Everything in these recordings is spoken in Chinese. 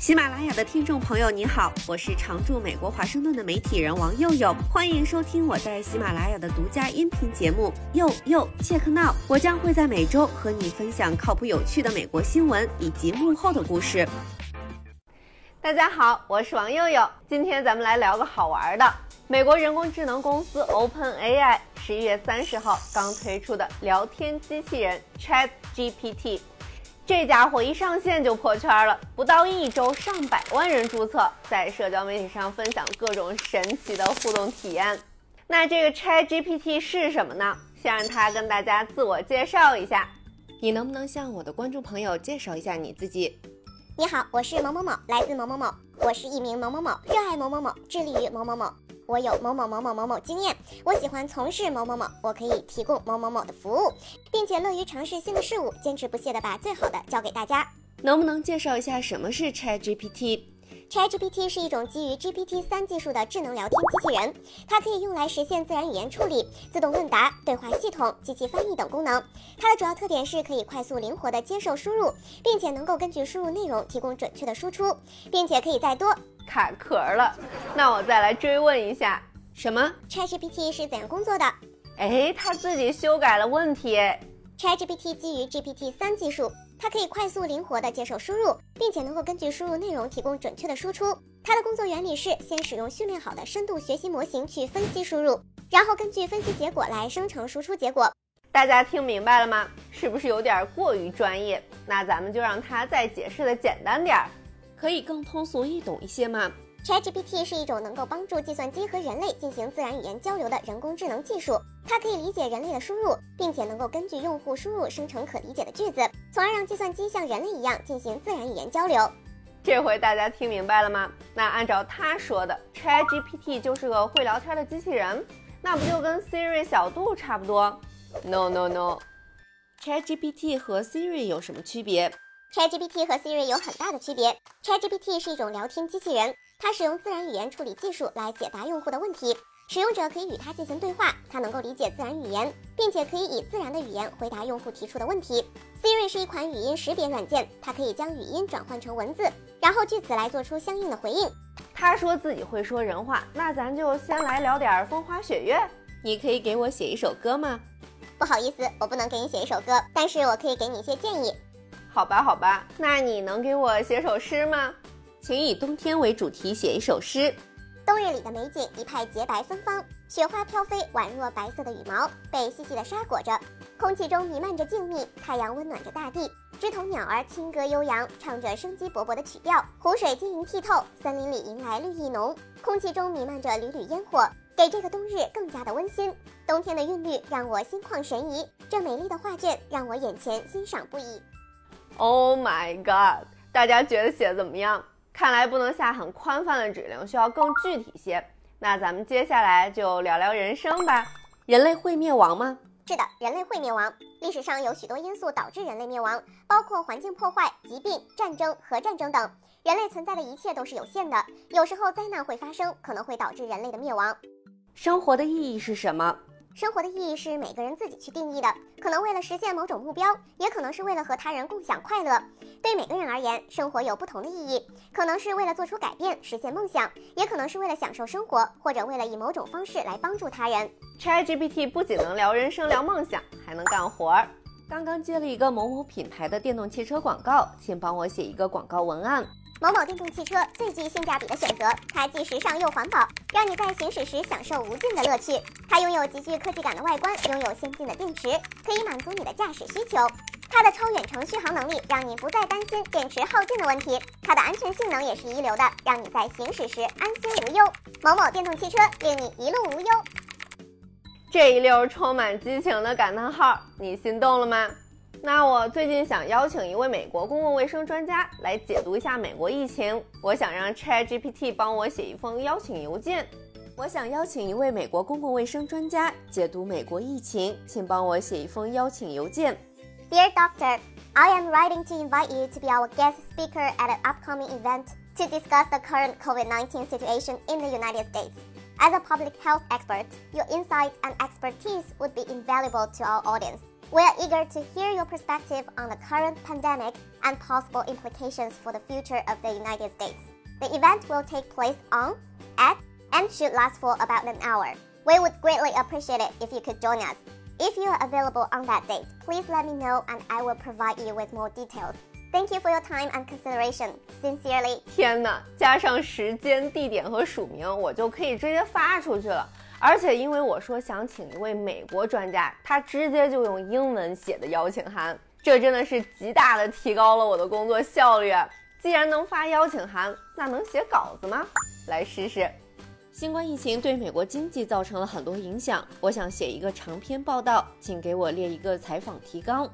喜马拉雅的听众朋友，你好，我是常驻美国华盛顿的媒体人王佑佑，欢迎收听我在喜马拉雅的独家音频节目《佑佑 Check Now》。我将会在每周和你分享靠谱有趣的美国新闻以及幕后的故事。大家好，我是王佑佑，今天咱们来聊个好玩的。美国人工智能公司 OpenAI 十一月三十号刚推出的聊天机器人 ChatGPT。这家伙一上线就破圈了，不到一周，上百万人注册，在社交媒体上分享各种神奇的互动体验。那这个 ChatGPT 是什么呢？先让它跟大家自我介绍一下。你能不能向我的观众朋友介绍一下你自己？你好，我是某某某，来自某某某，我是一名某某某，热爱某某某，致力于某某某。我有某某某某某某经验，我喜欢从事某某某，我可以提供某某某的服务，并且乐于尝试新的事物，坚持不懈地把最好的教给大家。能不能介绍一下什么是 ChatGPT？ChatGPT 是一种基于 GPT 三技术的智能聊天机器人，它可以用来实现自然语言处理、自动问答、对话系统、机器翻译等功能。它的主要特点是可以快速灵活地接受输入，并且能够根据输入内容提供准确的输出，并且可以在多。卡壳了，那我再来追问一下，什么 ChatGPT 是怎样工作的？哎，他自己修改了问题。ChatGPT 基于 GPT 三技术，它可以快速灵活地接受输入，并且能够根据输入内容提供准确的输出。它的工作原理是先使用训练好的深度学习模型去分析输入，然后根据分析结果来生成输出结果。大家听明白了吗？是不是有点过于专业？那咱们就让他再解释的简单点儿。可以更通俗易懂一些吗？ChatGPT 是一种能够帮助计算机和人类进行自然语言交流的人工智能技术。它可以理解人类的输入，并且能够根据用户输入生成可理解的句子，从而让计算机像人类一样进行自然语言交流。这回大家听明白了吗？那按照他说的，ChatGPT 就是个会聊天的机器人，那不就跟 Siri 小度差不多？No No No，ChatGPT 和 Siri 有什么区别？ChatGPT 和 Siri 有很大的区别。ChatGPT 是一种聊天机器人，它使用自然语言处理技术来解答用户的问题，使用者可以与它进行对话，它能够理解自然语言，并且可以以自然的语言回答用户提出的问题。Siri 是一款语音识别软件，它可以将语音转换成文字，然后据此来做出相应的回应。他说自己会说人话，那咱就先来聊点风花雪月。你可以给我写一首歌吗？不好意思，我不能给你写一首歌，但是我可以给你一些建议。好吧，好吧，那你能给我写首诗吗？请以冬天为主题写一首诗。冬日里的美景，一派洁白芬芳，雪花飘飞，宛若白色的羽毛，被细细的纱裹着。空气中弥漫着静谧，太阳温暖着大地，枝头鸟儿轻歌悠扬，唱着生机勃勃的曲调。湖水晶莹剔透，森林里迎来绿意浓，空气中弥漫着缕缕烟火，给这个冬日更加的温馨。冬天的韵律让我心旷神怡，这美丽的画卷让我眼前欣赏不已。Oh my god！大家觉得写的怎么样？看来不能下很宽泛的指令，需要更具体些。那咱们接下来就聊聊人生吧。人类会灭亡吗？是的，人类会灭亡。历史上有许多因素导致人类灭亡，包括环境破坏、疾病、战争、核战争等。人类存在的一切都是有限的，有时候灾难会发生，可能会导致人类的灭亡。生活的意义是什么？生活的意义是每个人自己去定义的，可能为了实现某种目标，也可能是为了和他人共享快乐。对每个人而言，生活有不同的意义，可能是为了做出改变，实现梦想，也可能是为了享受生活，或者为了以某种方式来帮助他人。ChatGPT 不仅能聊人生、聊梦想，还能干活儿。刚刚接了一个某某品牌的电动汽车广告，请帮我写一个广告文案。某某电动汽车最具性价比的选择，它既时尚又环保，让你在行驶时享受无尽的乐趣。它拥有极具科技感的外观，拥有先进的电池，可以满足你的驾驶需求。它的超远程续航能力，让你不再担心电池耗尽的问题。它的安全性能也是一流的，让你在行驶时安心无忧。某某电动汽车令你一路无忧。这一溜充满激情的感叹号，你心动了吗？那我最近想邀请一位美国公共卫生专家来解读一下美国疫情。我想让 ChatGPT 帮我写一封邀请邮件。我想邀请一位美国公共卫生专家解读美国疫情，请帮我写一封邀请邮件。Dear Doctor, I am writing to invite you to be our guest speaker at an upcoming event to discuss the current COVID-19 situation in the United States. As a public health expert, your insight and expertise would be invaluable to our audience. We're eager to hear your perspective on the current pandemic and possible implications for the future of the United States. The event will take place on, at, and should last for about an hour. We would greatly appreciate it if you could join us. If you are available on that date, please let me know and I will provide you with more details. Thank you for your time and consideration. Sincerely，天哪，加上时间、地点和署名，我就可以直接发出去了。 而且因为我说想请一位美国专家，他直接就用英文写的邀请函，这真的是极大的提高了我的工作效率。既然能发邀请函，那能写稿子吗？来试试。新冠疫情对美国经济造成了很多影响，我想写一个长篇报道，请给我列一个采访提纲。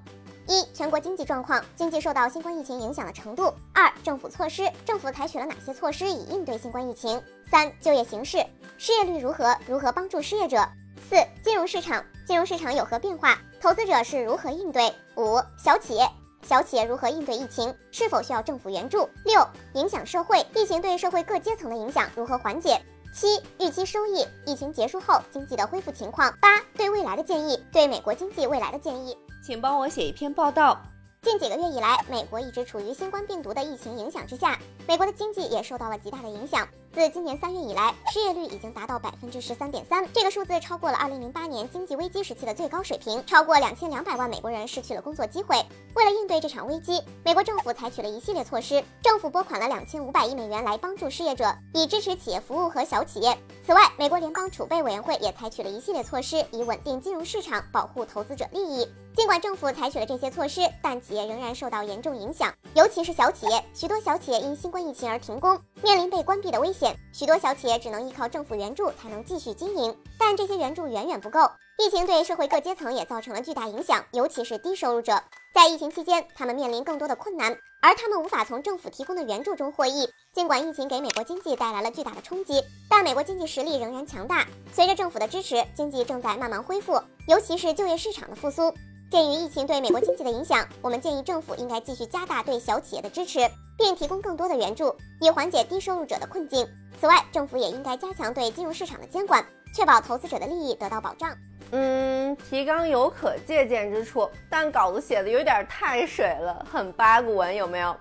一、全国经济状况，经济受到新冠疫情影响的程度；二、政府措施，政府采取了哪些措施以应对新冠疫情；三、就业形势，失业率如何，如何帮助失业者；四、金融市场，金融市场有何变化，投资者是如何应对；五、小企业，小企业如何应对疫情，是否需要政府援助；六、影响社会，疫情对社会各阶层的影响如何缓解；七、预期收益，疫情结束后经济的恢复情况；八、对未来的建议，对美国经济未来的建议。请帮我写一篇报道。近几个月以来，美国一直处于新冠病毒的疫情影响之下，美国的经济也受到了极大的影响。自今年三月以来，失业率已经达到百分之十三点三，这个数字超过了二零零八年经济危机时期的最高水平，超过两千两百万美国人失去了工作机会。为了应对这场危机，美国政府采取了一系列措施，政府拨款了两千五百亿美元来帮助失业者，以支持企业服务和小企业。此外，美国联邦储备委员会也采取了一系列措施，以稳定金融市场，保护投资者利益。尽管政府采取了这些措施，但企业仍然受到严重影响，尤其是小企业。许多小企业因新冠疫情而停工，面临被关闭的危险。许多小企业只能依靠政府援助才能继续经营，但这些援助远远不够。疫情对社会各阶层也造成了巨大影响，尤其是低收入者。在疫情期间，他们面临更多的困难，而他们无法从政府提供的援助中获益。尽管疫情给美国经济带来了巨大的冲击，但美国经济实力仍然强大。随着政府的支持，经济正在慢慢恢复，尤其是就业市场的复苏。鉴于疫情对美国经济的影响，我们建议政府应该继续加大对小企业的支持，并提供更多的援助，以缓解低收入者的困境。此外，政府也应该加强对金融市场的监管，确保投资者的利益得到保障。嗯，提纲有可借鉴之处，但稿子写的有点太水了，很八股文，有没有？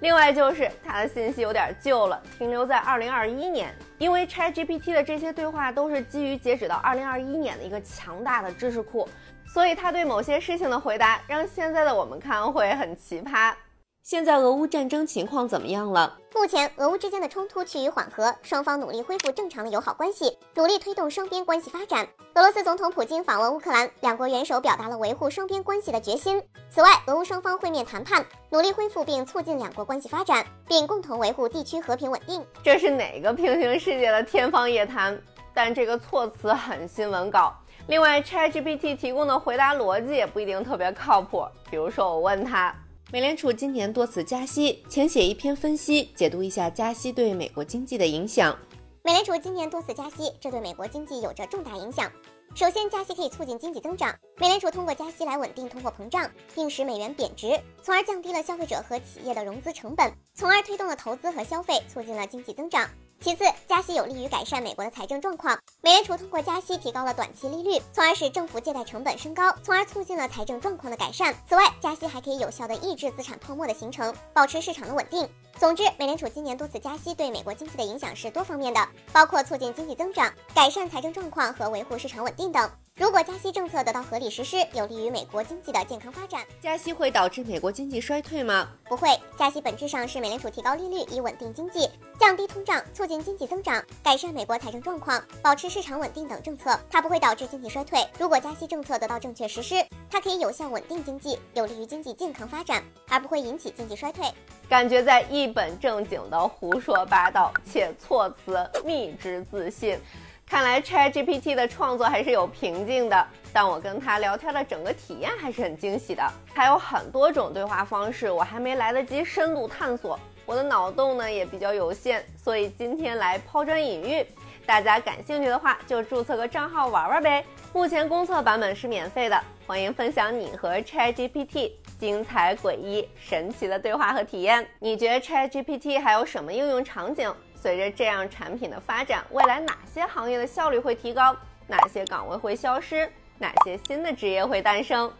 另外就是它的信息有点旧了，停留在二零二一年，因为 ChatGPT 的这些对话都是基于截止到二零二一年的一个强大的知识库。所以他对某些事情的回答，让现在的我们看会很奇葩。现在俄乌战争情况怎么样了？目前俄乌之间的冲突趋于缓和，双方努力恢复正常的友好关系，努力推动双边关系发展。俄罗斯总统普京访问乌克兰，两国元首表达了维护双边关系的决心。此外，俄乌双方会面谈判，努力恢复并促进两国关系发展，并共同维护地区和平稳定。这是哪个平行世界的天方夜谭？但这个措辞很新闻稿。另外，ChatGPT 提供的回答逻辑也不一定特别靠谱。比如说，我问他，美联储今年多次加息，请写一篇分析，解读一下加息对美国经济的影响。美联储今年多次加息，这对美国经济有着重大影响。首先，加息可以促进经济增长。美联储通过加息来稳定通货膨胀，并使美元贬值，从而降低了消费者和企业的融资成本，从而推动了投资和消费，促进了经济增长。其次，加息有利于改善美国的财政状况。美联储通过加息提高了短期利率，从而使政府借贷成本升高，从而促进了财政状况的改善。此外，加息还可以有效地抑制资产泡沫的形成，保持市场的稳定。总之，美联储今年多次加息对美国经济的影响是多方面的，包括促进经济增长、改善财政状况和维护市场稳定等。如果加息政策得到合理实施，有利于美国经济的健康发展。加息会导致美国经济衰退吗？不会，加息本质上是美联储提高利率以稳定经济、降低通胀、促进经济增长、改善美国财政状况、保持市场稳定等政策，它不会导致经济衰退。如果加息政策得到正确实施，它可以有效稳定经济，有利于经济健康发展，而不会引起经济衰退。感觉在一本正经的胡说八道，且措辞密之自信。看来 ChatGPT 的创作还是有瓶颈的，但我跟他聊天的整个体验还是很惊喜的。还有很多种对话方式，我还没来得及深度探索，我的脑洞呢也比较有限，所以今天来抛砖引玉。大家感兴趣的话，就注册个账号玩玩呗。目前公测版本是免费的，欢迎分享你和 ChatGPT 精彩、诡异、神奇的对话和体验。你觉得 ChatGPT 还有什么应用场景？随着这样产品的发展，未来哪些行业的效率会提高？哪些岗位会消失？哪些新的职业会诞生？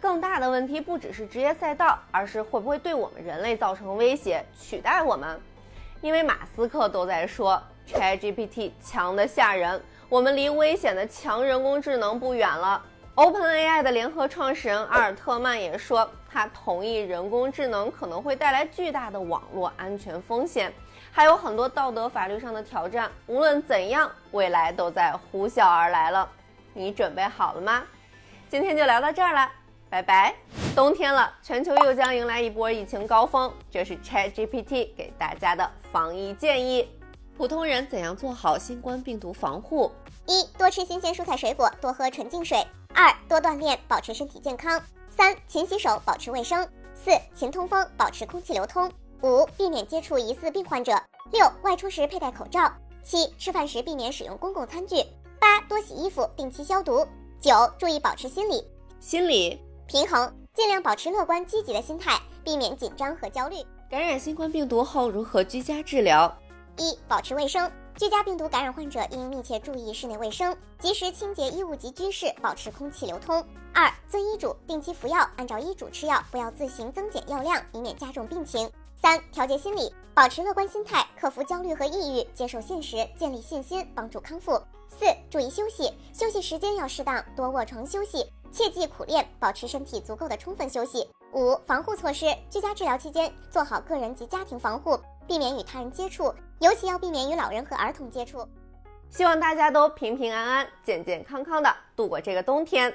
更大的问题不只是职业赛道，而是会不会对我们人类造成威胁，取代我们？因为马斯克都在说 ChatGPT 强的吓人，我们离危险的强人工智能不远了。OpenAI 的联合创始人阿尔特曼也说，他同意人工智能可能会带来巨大的网络安全风险，还有很多道德法律上的挑战。无论怎样，未来都在呼啸而来了。你准备好了吗？今天就聊到这儿了，拜拜。冬天了，全球又将迎来一波疫情高峰，这是 ChatGPT 给大家的防疫建议。普通人怎样做好新冠病毒防护？一、多吃新鲜蔬菜水果，多喝纯净水。二、多锻炼，保持身体健康。三、勤洗手，保持卫生。四、勤通风，保持空气流通。五、避免接触疑似病患者。六、外出时佩戴口罩。七、吃饭时避免使用公共餐具。八、多洗衣服，定期消毒。九、注意保持心理心理平衡，尽量保持乐观积极的心态，避免紧张和焦虑。感染新冠病毒后如何居家治疗？一、保持卫生。居家病毒感染患者应密切注意室内卫生，及时清洁衣物及居室，保持空气流通。二、遵医嘱，定期服药，按照医嘱吃药，不要自行增减药量，以免加重病情。三、调节心理，保持乐观心态，克服焦虑和抑郁，接受现实，建立信心，帮助康复。四、注意休息，休息时间要适当，多卧床休息，切忌苦练，保持身体足够的充分休息。五、防护措施，居家治疗期间做好个人及家庭防护。避免与他人接触，尤其要避免与老人和儿童接触。希望大家都平平安安、健健康康的度过这个冬天。